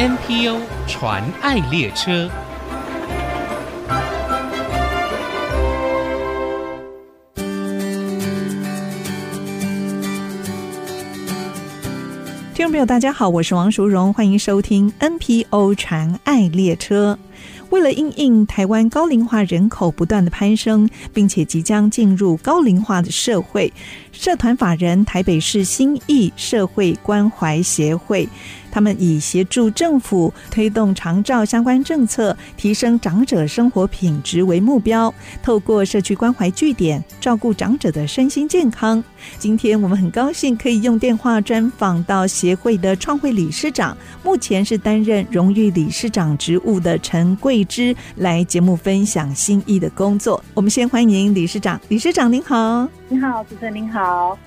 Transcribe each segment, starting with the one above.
NPO 传爱列车。听众朋友，大家好，我是王淑荣，欢迎收听 NPO 传爱列车。为了应应台湾高龄化人口不断的攀升，并且即将进入高龄化的社会，社团法人台北市心意社会关怀协会。他们以协助政府推动长照相关政策，提升长者生活品质为目标，透过社区关怀据点照顾长者的身心健康。今天我们很高兴可以用电话专访到协会的创会理事长，目前是担任荣誉理事长职务的陈桂枝，来节目分享心意的工作。我们先欢迎理事长，理事长您好，你好，主持人您好。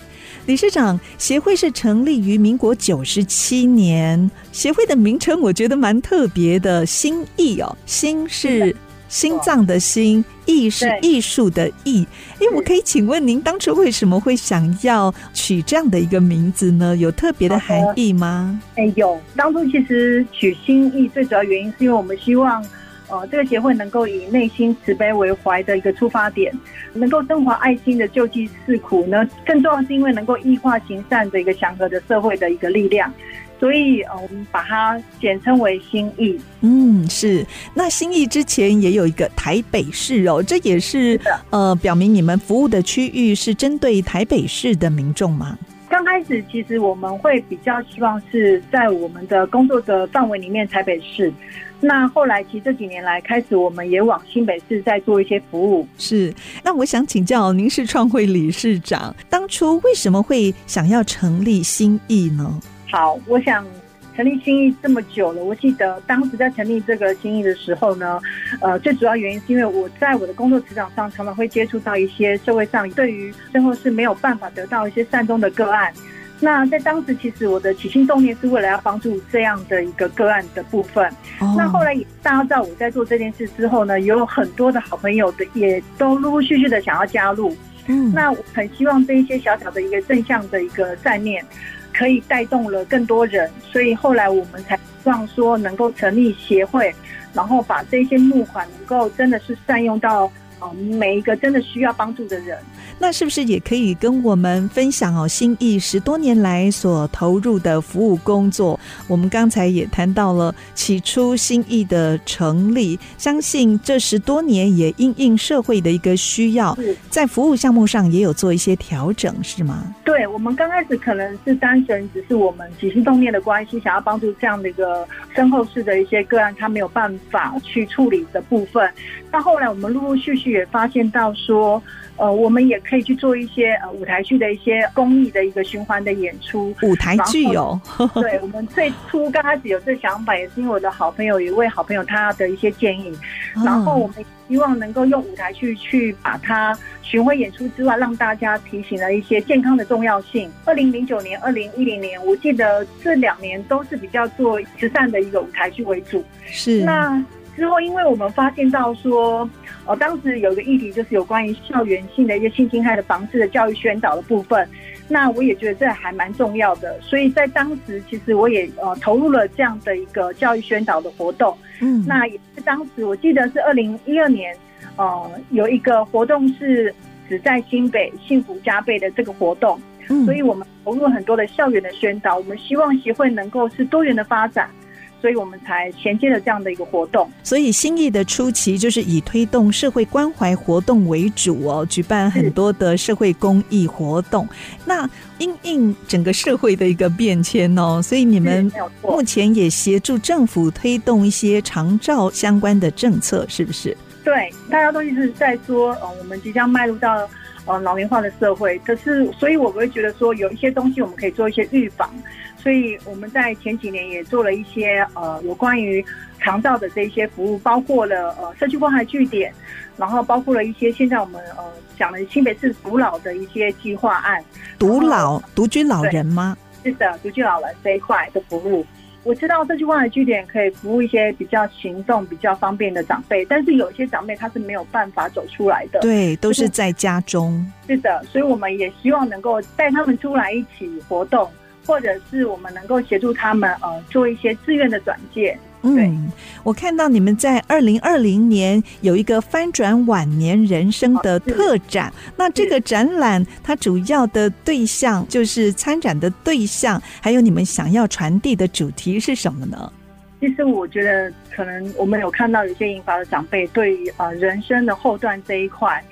理事长，协会是成立于民国九十七年，协会的名称我觉得蛮特别的，心意哦，心是心脏的心，艺是艺术的艺。哎，我可以请问您当初为什么会想要取这样的一个名字呢？有特别的含义吗？哎，有，当初其实取心意最主要原因是因为我们希望。呃，这个协会能够以内心慈悲为怀的一个出发点，能够升华爱心的救济世苦呢。更重要是因为能够异化行善的一个祥和的社会的一个力量，所以呃，我们把它简称为心意。嗯，是。那心意之前也有一个台北市哦，这也是，是呃，表明你们服务的区域是针对台北市的民众吗？刚开始其实我们会比较希望是在我们的工作的范围里面，台北市。那后来，其实这几年来开始，我们也往新北市在做一些服务。是，那我想请教，您是创会理事长，当初为什么会想要成立新意呢？好，我想成立新意这么久了，我记得当时在成立这个新意的时候呢，呃，最主要原因是因为我在我的工作职场上常常会接触到一些社会上对于最后是没有办法得到一些善终的个案。那在当时，其实我的起心动念是为了要帮助这样的一个个案的部分。Oh. 那后来也大家知道我在做这件事之后呢，有很多的好朋友的也都陆陆续续的想要加入。嗯，那我很希望这一些小小的一个正向的一个善念，可以带动了更多人。所以后来我们才希望说能够成立协会，然后把这些募款能够真的是善用到每一个真的需要帮助的人。那是不是也可以跟我们分享哦？心意十多年来所投入的服务工作，我们刚才也谈到了起初心意的成立，相信这十多年也因应社会的一个需要，在服务项目上也有做一些调整，是吗？对，我们刚开始可能是单纯只是我们起心动念的关系，想要帮助这样的一个身后事的一些个案，他没有办法去处理的部分。那后来我们陆陆续续也发现到说。呃，我们也可以去做一些呃舞台剧的一些公益的一个循环的演出。舞台剧哦，对，我们最初刚开始有这想法，也是因为我的好朋友，有一位好朋友他的一些建议，嗯、然后我们希望能够用舞台剧去把它巡回演出之外，让大家提醒了一些健康的重要性。二零零九年、二零一零年，我记得这两年都是比较做慈善的一个舞台剧为主。是那。之后，因为我们发现到说，呃，当时有一个议题就是有关于校园性的一些性侵害的防治的教育宣导的部分，那我也觉得这还蛮重要的，所以在当时其实我也呃投入了这样的一个教育宣导的活动。嗯，那也是当时我记得是二零一二年，呃，有一个活动是只在新北幸福加倍的这个活动，嗯，所以我们投入了很多的校园的宣导，我们希望协会能够是多元的发展。所以我们才衔接了这样的一个活动。所以新意的初期就是以推动社会关怀活动为主哦，举办很多的社会公益活动。那因应整个社会的一个变迁哦，所以你们目前也协助政府推动一些长照相关的政策，是不是？对，大家都一直在说，呃，我们即将迈入到呃老龄化的社会。可是，所以我们会觉得说，有一些东西我们可以做一些预防。所以我们在前几年也做了一些呃有关于肠道的这一些服务，包括了呃社区关怀据点，然后包括了一些现在我们呃讲的新北市独老的一些计划案。独老独居老人吗？是的，独居老人这一块的服务。我知道社区关怀据点可以服务一些比较行动比较方便的长辈，但是有一些长辈他是没有办法走出来的。对，都是在家中。是的，所以我们也希望能够带他们出来一起活动。或者是我们能够协助他们呃做一些自愿的转介。嗯，我看到你们在二零二零年有一个翻转晚年人生的特展，那这个展览它主要的对象就是参展的对象，还有你们想要传递的主题是什么呢？其实我觉得，可能我们有看到有些银发的长辈对于呃人生的后段这一块，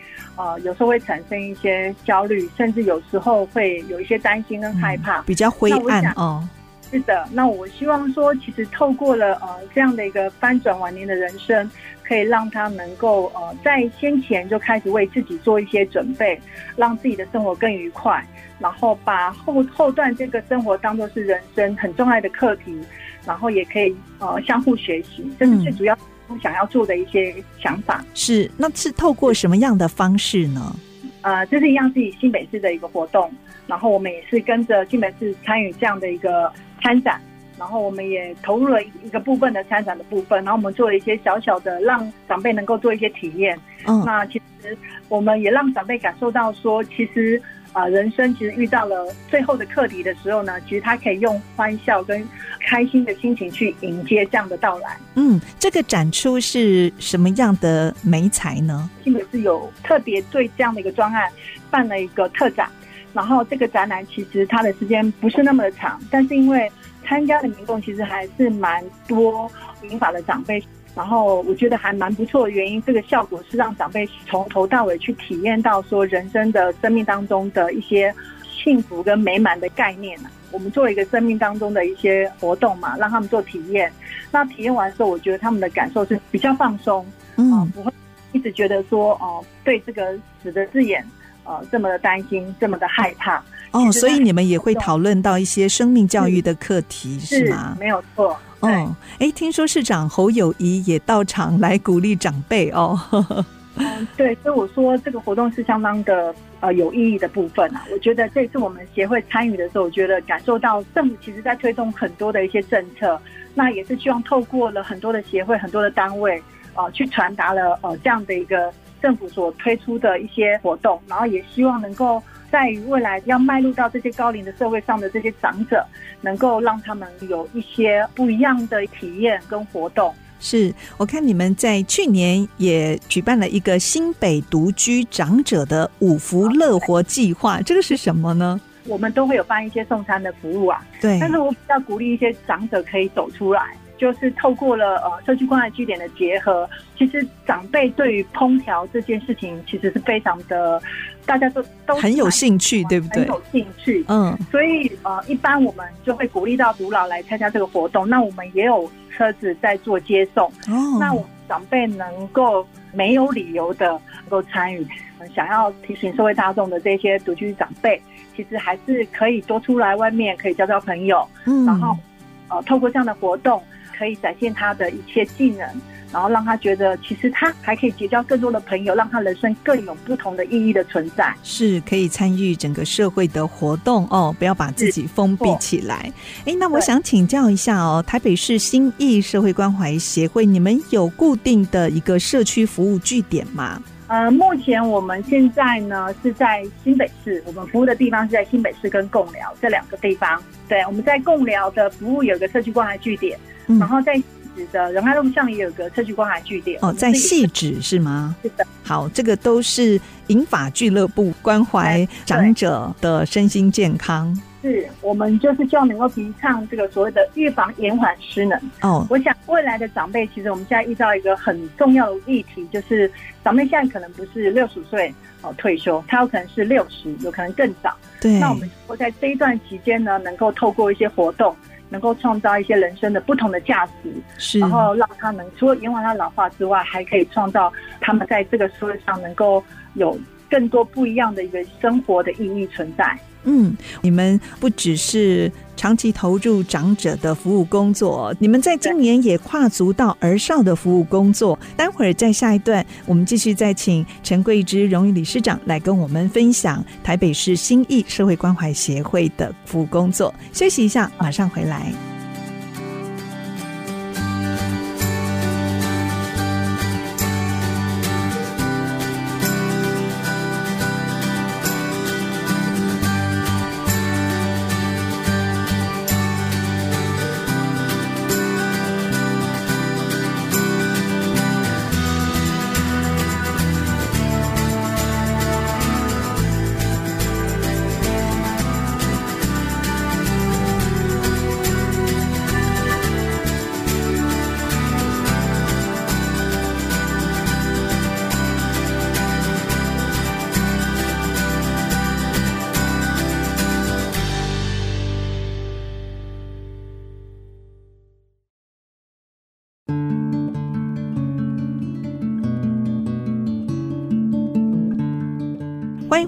呃有时候会产生一些焦虑，甚至有时候会有一些担心跟害怕，嗯、比较灰暗哦。是的，那我希望说，其实透过了呃这样的一个翻转晚年的人生，可以让他能够呃在先前就开始为自己做一些准备，让自己的生活更愉快，然后把后后段这个生活当做是人生很重要的课题，然后也可以呃相互学习，这是最主要想要做的一些想法。嗯、是，那是透过什么样的方式呢？呃，这是一样是以新北市的一个活动，然后我们也是跟着新北市参与这样的一个。参展，然后我们也投入了一个部分的参展的部分，然后我们做了一些小小的，让长辈能够做一些体验。嗯，那其实我们也让长辈感受到说，其实啊、呃，人生其实遇到了最后的课题的时候呢，其实他可以用欢笑跟开心的心情去迎接这样的到来。嗯，这个展出是什么样的美材呢？新北是有特别对这样的一个专案办了一个特展。然后这个展览其实它的时间不是那么的长，但是因为参加的民众其实还是蛮多民法的长辈，然后我觉得还蛮不错的原因，这个效果是让长辈从头到尾去体验到说人生的生命当中的一些幸福跟美满的概念。我们做了一个生命当中的一些活动嘛，让他们做体验。那体验完之后，我觉得他们的感受是比较放松，嗯，不会一直觉得说哦，对这个死的字眼。呃，这么的担心，这么的害怕哦，所以你们也会讨论到一些生命教育的课题，是，是吗？没有错。哦，哎，听说市长侯友谊也到场来鼓励长辈哦。嗯，对，所以我说这个活动是相当的呃有意义的部分啊。我觉得这次我们协会参与的时候，我觉得感受到政府其实在推动很多的一些政策，那也是希望透过了很多的协会、很多的单位啊、呃，去传达了呃这样的一个。政府所推出的一些活动，然后也希望能够在于未来要迈入到这些高龄的社会上的这些长者，能够让他们有一些不一样的体验跟活动。是，我看你们在去年也举办了一个新北独居长者的五福乐活计划，这个是什么呢？我们都会有办一些送餐的服务啊，对。但是我比较鼓励一些长者可以走出来。就是透过了呃社区关爱据点的结合，其实长辈对于烹调这件事情其实是非常的，大家都都很有兴趣，对不对？很有兴趣，嗯。所以呃，一般我们就会鼓励到独老来参加这个活动。那我们也有车子在做接送。哦。那我们长辈能够没有理由的能够参与，想要提醒社会大众的这些独居长辈，其实还是可以多出来外面可以交交朋友。嗯。然后呃，透过这样的活动。可以展现他的一切技能，然后让他觉得其实他还可以结交更多的朋友，让他人生更有不同的意义的存在。是可以参与整个社会的活动哦，不要把自己封闭起来。哎，那我想请教一下哦，台北市新义社会关怀协会，你们有固定的一个社区服务据点吗？呃，目前我们现在呢是在新北市，我们服务的地方是在新北市跟贡寮这两个地方。对，我们在贡寮的服务有个社区关怀据点。然后在汐止的仁爱路上也有个社区关怀据点哦，在汐止是吗？是的。好，这个都是银发俱乐部关怀长者的身心健康。是我们就是希望能够提倡这个所谓的预防延缓失能。哦，我想未来的长辈，其实我们现在遇到一个很重要的议题，就是长辈现在可能不是六十岁哦退休，他有可能是六十，有可能更早。对。那我们会在这一段期间呢，能够透过一些活动。能够创造一些人生的不同的价值，是，然后让他们除了延缓他老化之外，还可以创造他们在这个社会上能够有更多不一样的一个生活的意义存在。嗯，你们不只是长期投入长者的服务工作，你们在今年也跨足到儿少的服务工作。待会儿在下一段，我们继续再请陈桂芝荣誉理事长来跟我们分享台北市新意社会关怀协会的服务工作。休息一下，马上回来。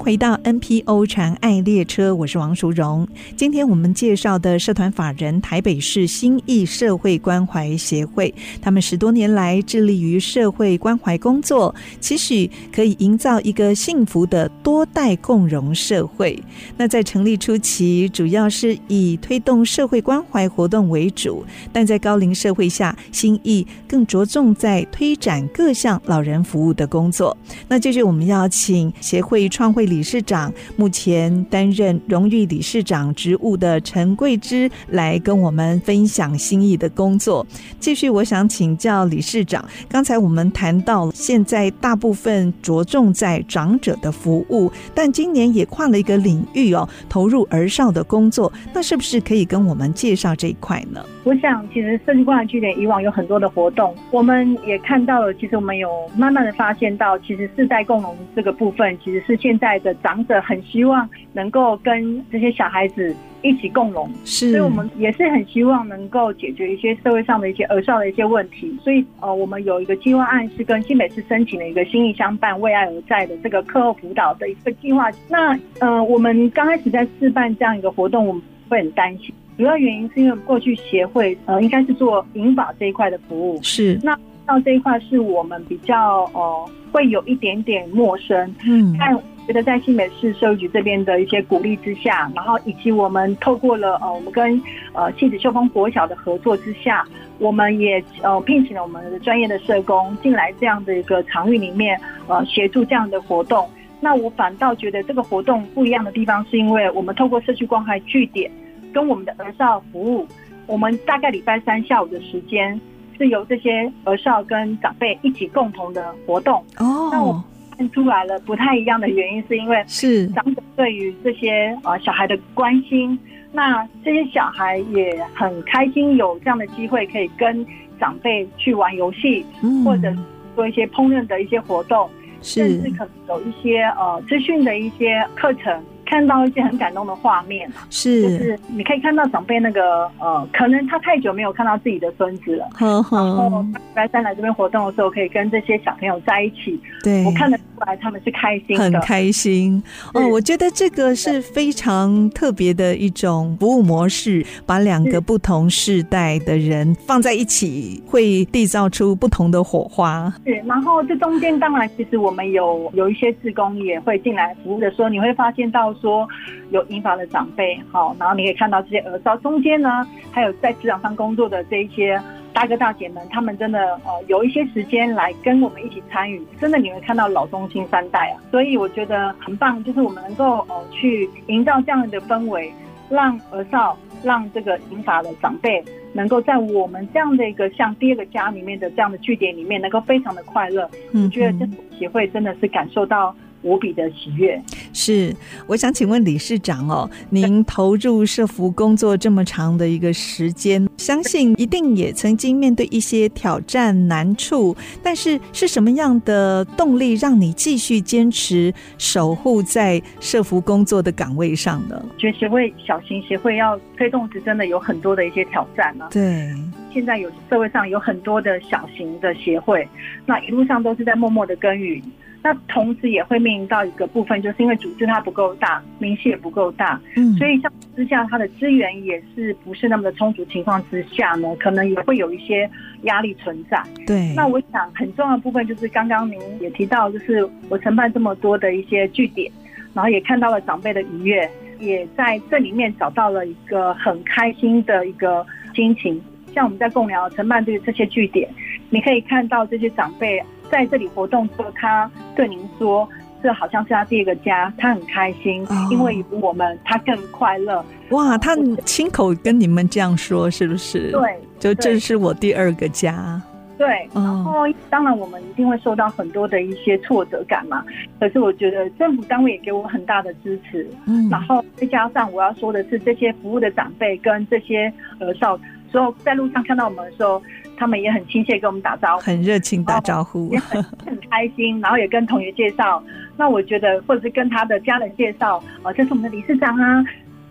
回到 NPO 传爱列车，我是王淑荣。今天我们介绍的社团法人台北市新意社会关怀协会，他们十多年来致力于社会关怀工作，期许可以营造一个幸福的多代共融社会。那在成立初期，主要是以推动社会关怀活动为主，但在高龄社会下，新意更着重在推展各项老人服务的工作。那就是我们要请协会创会理事长，目前担任荣誉理事长职务的陈桂芝来跟我们分享心意的工作。继续，我想请教理事长，刚才我们谈到现在大部分着重在长者的服务，但今年也跨了一个领域哦，投入儿少的工作，那是不是可以跟我们介绍这一块呢？我想，其实社区关怀据点以往有很多的活动，我们也看到了，其实我们有慢慢的发现到，其实世代共融这个部分，其实是现在的长者很希望能够跟这些小孩子一起共融，是，所以我们也是很希望能够解决一些社会上的一些儿少的一些问题，所以呃，我们有一个计划案是跟新北市申请了一个心意相伴为爱而在的这个课后辅导的一个计划。那呃，我们刚开始在试办这样一个活动，我们会很担心，主要原因是因为过去协会呃应该是做银保这一块的服务，是。那到这一块是我们比较呃会有一点点陌生，嗯，但。觉得在新北市社会局这边的一些鼓励之下，然后以及我们透过了呃，我们跟呃汐止秀峰国小的合作之下，我们也呃聘请了我们的专业的社工进来这样的一个场域里面，呃协助这样的活动。那我反倒觉得这个活动不一样的地方，是因为我们透过社区关怀据点跟我们的儿少服务，我们大概礼拜三下午的时间是由这些儿少跟长辈一起共同的活动。哦，那我。看出来了，不太一样的原因是因为是长者对于这些呃小孩的关心，那这些小孩也很开心有这样的机会可以跟长辈去玩游戏，嗯，或者做一些烹饪的一些活动，甚至可能有一些呃资讯的一些课程。看到一些很感动的画面，是，就是你可以看到长辈那个呃，可能他太久没有看到自己的孙子了，呵呵。然后拜三来这边活动的时候，可以跟这些小朋友在一起，对，我看得出来他们是开心的，很开心哦。我觉得这个是非常特别的一种服务模式，把两个不同世代的人放在一起，会缔造出不同的火花。是，然后这中间当然其实我们有有一些志工也会进来服务的时候，你会发现到。说有银发的长辈，好，然后你可以看到这些儿少中间呢，还有在职场上工作的这一些大哥大姐们，他们真的呃有一些时间来跟我们一起参与，真的你会看到老中青三代啊，所以我觉得很棒，就是我们能够呃去营造这样的氛围，让儿少，让这个银发的长辈能够在我们这样的一个像第二个家里面的这样的据点里面，能够非常的快乐。嗯，我觉得这协会真的是感受到。无比的喜悦。是，我想请问理事长哦，您投入社福工作这么长的一个时间，相信一定也曾经面对一些挑战难处，但是是什么样的动力让你继续坚持守护在社福工作的岗位上呢？觉得协会小型协会要推动是真的有很多的一些挑战呢、啊。对，现在有社会上有很多的小型的协会，那一路上都是在默默的耕耘。那同时也会面临到一个部分，就是因为组织它不够大，名气也不够大，嗯，所以像之下它的资源也是不是那么的充足情况之下呢，可能也会有一些压力存在。对，那我想很重要的部分就是刚刚您也提到，就是我承办这么多的一些据点，然后也看到了长辈的愉悦，也在这里面找到了一个很开心的一个心情。像我们在共聊承办这这些据点，你可以看到这些长辈。在这里活动之后，他对您说：“这好像是他第一个家，他很开心，哦、因为有我们，他更快乐。”哇，他亲口跟你们这样说，是不是？对，就这是我第二个家。对，然后当然我们一定会受到很多的一些挫折感嘛。可是我觉得政府单位也给我很大的支持。嗯，然后再加上我要说的是，这些服务的长辈跟这些呃少，之后在路上看到我们的时候。他们也很亲切跟我们打招呼，很热情打招呼，也很很开心。然后也跟同学介绍，那我觉得或者是跟他的家人介绍，啊，这是我们的理事长啊，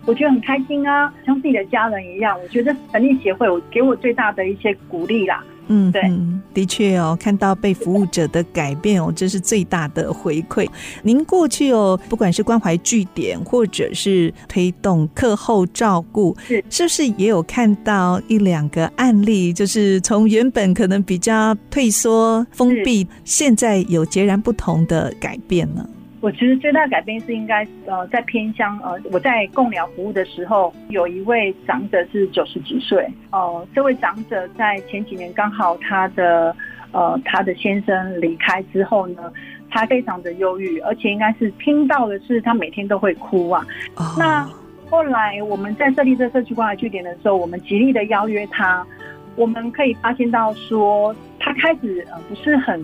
我觉得很开心啊，像自己的家人一样。我觉得成立协会，我给我最大的一些鼓励啦。嗯，对。的确哦，看到被服务者的改变哦，这是最大的回馈。您过去哦，不管是关怀据点，或者是推动课后照顾，是是不是也有看到一两个案例，就是从原本可能比较退缩、封闭，现在有截然不同的改变呢？我其实最大的改变是应该呃，在偏乡呃，我在共疗服务的时候，有一位长者是九十几岁哦、呃，这位长者在前几年刚好他的呃他的先生离开之后呢，他非常的忧郁，而且应该是听到的是他每天都会哭啊。Oh. 那后来我们在设立这社区关怀据点的时候，我们极力的邀约他，我们可以发现到说他开始呃不是很。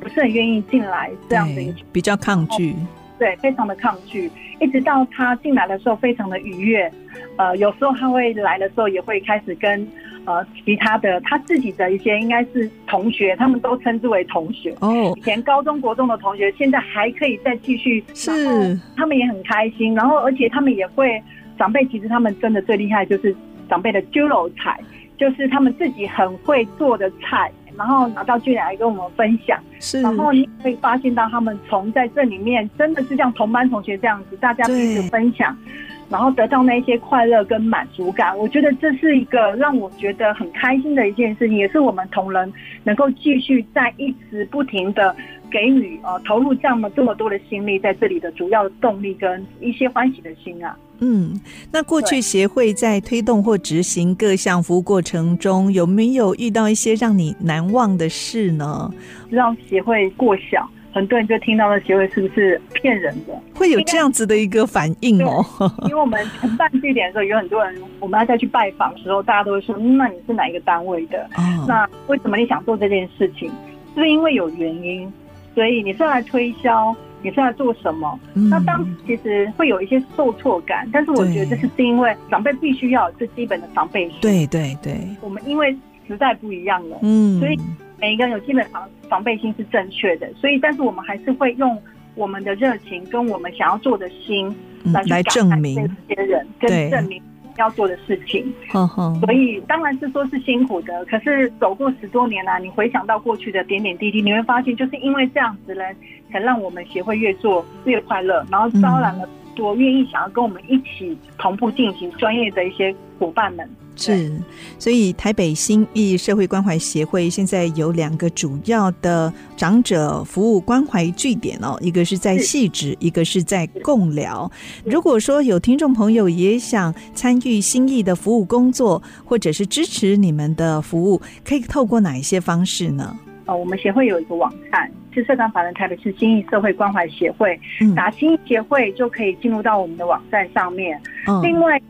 不是很愿意进来这样的一个，比较抗拒，对，非常的抗拒。一直到他进来的时候，非常的愉悦。呃，有时候他会来的时候，也会开始跟呃其他的他自己的一些应该是同学，他们都称之为同学哦。以前高中国中的同学，现在还可以再继续，是他们也很开心。然后，而且他们也会长辈，其实他们真的最厉害就是长辈的酒楼菜，就是他们自己很会做的菜。然后拿到剧来跟我们分享，是，然后你会发现到他们从在这里面真的是像同班同学这样子，大家彼此分享，然后得到那些快乐跟满足感。我觉得这是一个让我觉得很开心的一件事情，也是我们同仁能够继续在一直不停的给予呃投入这么这么多的心力在这里的主要的动力跟一些欢喜的心啊。嗯，那过去协会在推动或执行各项服务过程中，有没有遇到一些让你难忘的事呢？让协会过小，很多人就听到了协会是不是骗人的？会有这样子的一个反应哦。因为我们承办据点的时候，有很多人，我们要再去拜访的时候，大家都会说：“那你是哪一个单位的？哦、那为什么你想做这件事情？是不是因为有原因？所以你是要来推销？”你是在做什么？嗯、那当时其实会有一些受挫感，但是我觉得这是是因为长辈必须要有最基本的防备心。对对对，我们因为时代不一样了，嗯，所以每一个人有基本防防备心是正确的。所以，但是我们还是会用我们的热情跟我们想要做的心来去、嗯、来证明这些人，跟证明。要做的事情，所以当然是说是辛苦的。可是走过十多年来，你回想到过去的点点滴滴，你会发现，就是因为这样子呢，才让我们协会越做越快乐，然后招揽了多愿意想要跟我们一起同步进行专业的一些伙伴们。是，所以台北新意社会关怀协会现在有两个主要的长者服务关怀据点哦，一个是在细致，一个是在共聊。如果说有听众朋友也想参与新意的服务工作，或者是支持你们的服务，可以透过哪一些方式呢？哦，我们协会有一个网站，是社团法人台北市新意社会关怀协会，打新意协会就可以进入到我们的网站上面。嗯、另外。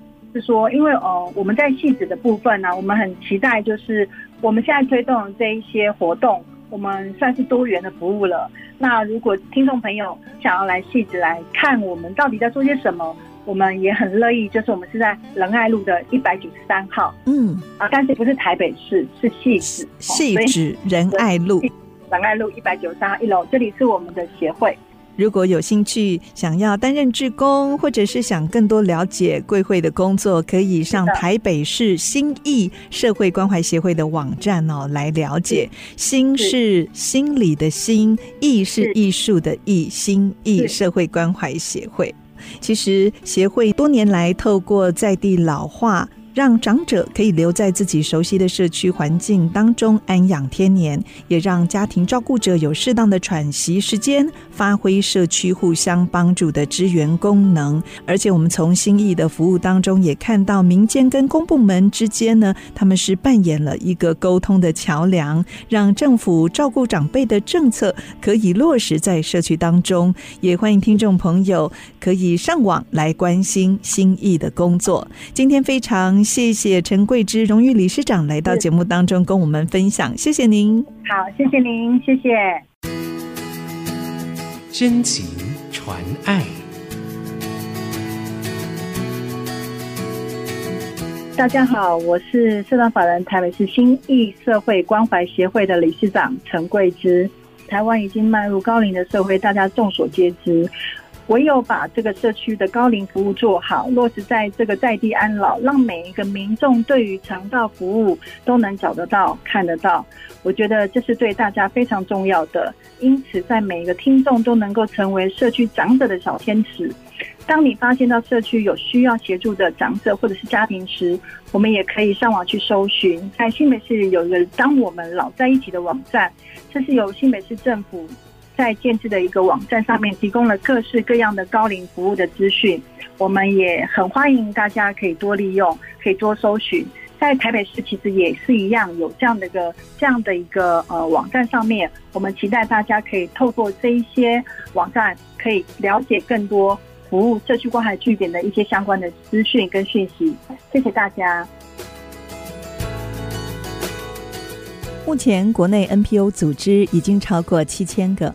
是说，因为呃，我们在戏子的部分呢，我们很期待，就是我们现在推动这一些活动，我们算是多元的服务了。那如果听众朋友想要来戏子来看我们到底在做些什么，我们也很乐意。就是我们是在仁爱路的一百九十三号，嗯啊，但是不是台北市，是戏子，戏子仁爱路，仁爱路一百九十三号一楼，这里是我们的协会。如果有兴趣想要担任志工，或者是想更多了解贵会的工作，可以上台北市心意社会关怀协会的网站哦，来了解。心是心理的心，艺是艺术的艺，心义社会关怀协会。其实协会多年来透过在地老化。让长者可以留在自己熟悉的社区环境当中安养天年，也让家庭照顾者有适当的喘息时间，发挥社区互相帮助的支援功能。而且，我们从心意的服务当中也看到，民间跟公部门之间呢，他们是扮演了一个沟通的桥梁，让政府照顾长辈的政策可以落实在社区当中。也欢迎听众朋友可以上网来关心心意的工作。今天非常。谢谢陈桂芝荣誉理事长来到节目当中跟我们分享，谢谢您。好，谢谢您，谢谢。真情传爱。大家好，我是社团法人台北市新义社会关怀协会的理事长陈桂芝。台湾已经迈入高龄的社会，大家众所皆知。唯有把这个社区的高龄服务做好，落实在这个在地安老，让每一个民众对于长照服务都能找得到、看得到，我觉得这是对大家非常重要的。因此，在每一个听众都能够成为社区长者的小天使。当你发现到社区有需要协助的长者或者是家庭时，我们也可以上网去搜寻。在新北市有一个“当我们老在一起”的网站，这是由新北市政府。在建制的一个网站上面，提供了各式各样的高龄服务的资讯，我们也很欢迎大家可以多利用，可以多搜寻。在台北市其实也是一样，有这样的一个这样的一个呃网站上面，我们期待大家可以透过这一些网站，可以了解更多服务社区关怀据点的一些相关的资讯跟讯息。谢谢大家。目前国内 NPO 组织已经超过七千个。